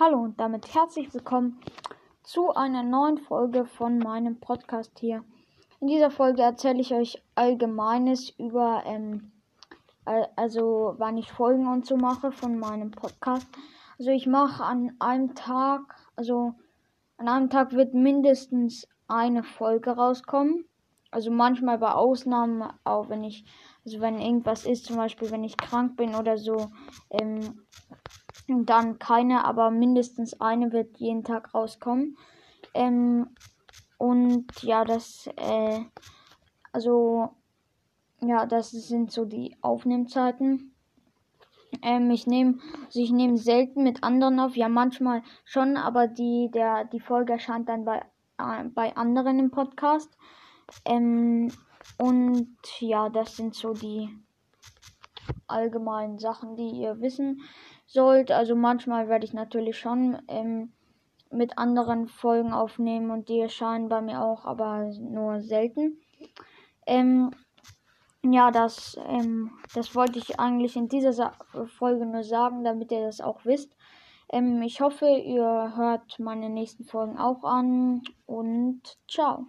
Hallo und damit herzlich willkommen zu einer neuen Folge von meinem Podcast hier. In dieser Folge erzähle ich euch Allgemeines über, ähm, also wann ich Folgen und so mache von meinem Podcast. Also ich mache an einem Tag, also an einem Tag wird mindestens eine Folge rauskommen. Also manchmal bei Ausnahmen, auch wenn ich, also wenn irgendwas ist, zum Beispiel wenn ich krank bin oder so, ähm, dann keine, aber mindestens eine wird jeden Tag rauskommen. Ähm, und ja, das, äh, also, ja, das sind so die Aufnehmzeiten. Ähm, ich nehme, also ich nehme selten mit anderen auf, ja manchmal schon, aber die, der, die Folge erscheint dann bei, äh, bei anderen im Podcast. Ähm, und ja, das sind so die allgemeinen Sachen, die ihr wissen sollt. Also manchmal werde ich natürlich schon ähm, mit anderen Folgen aufnehmen und die erscheinen bei mir auch, aber nur selten. Ähm, ja, das, ähm, das wollte ich eigentlich in dieser Sa Folge nur sagen, damit ihr das auch wisst. Ähm, ich hoffe, ihr hört meine nächsten Folgen auch an und ciao.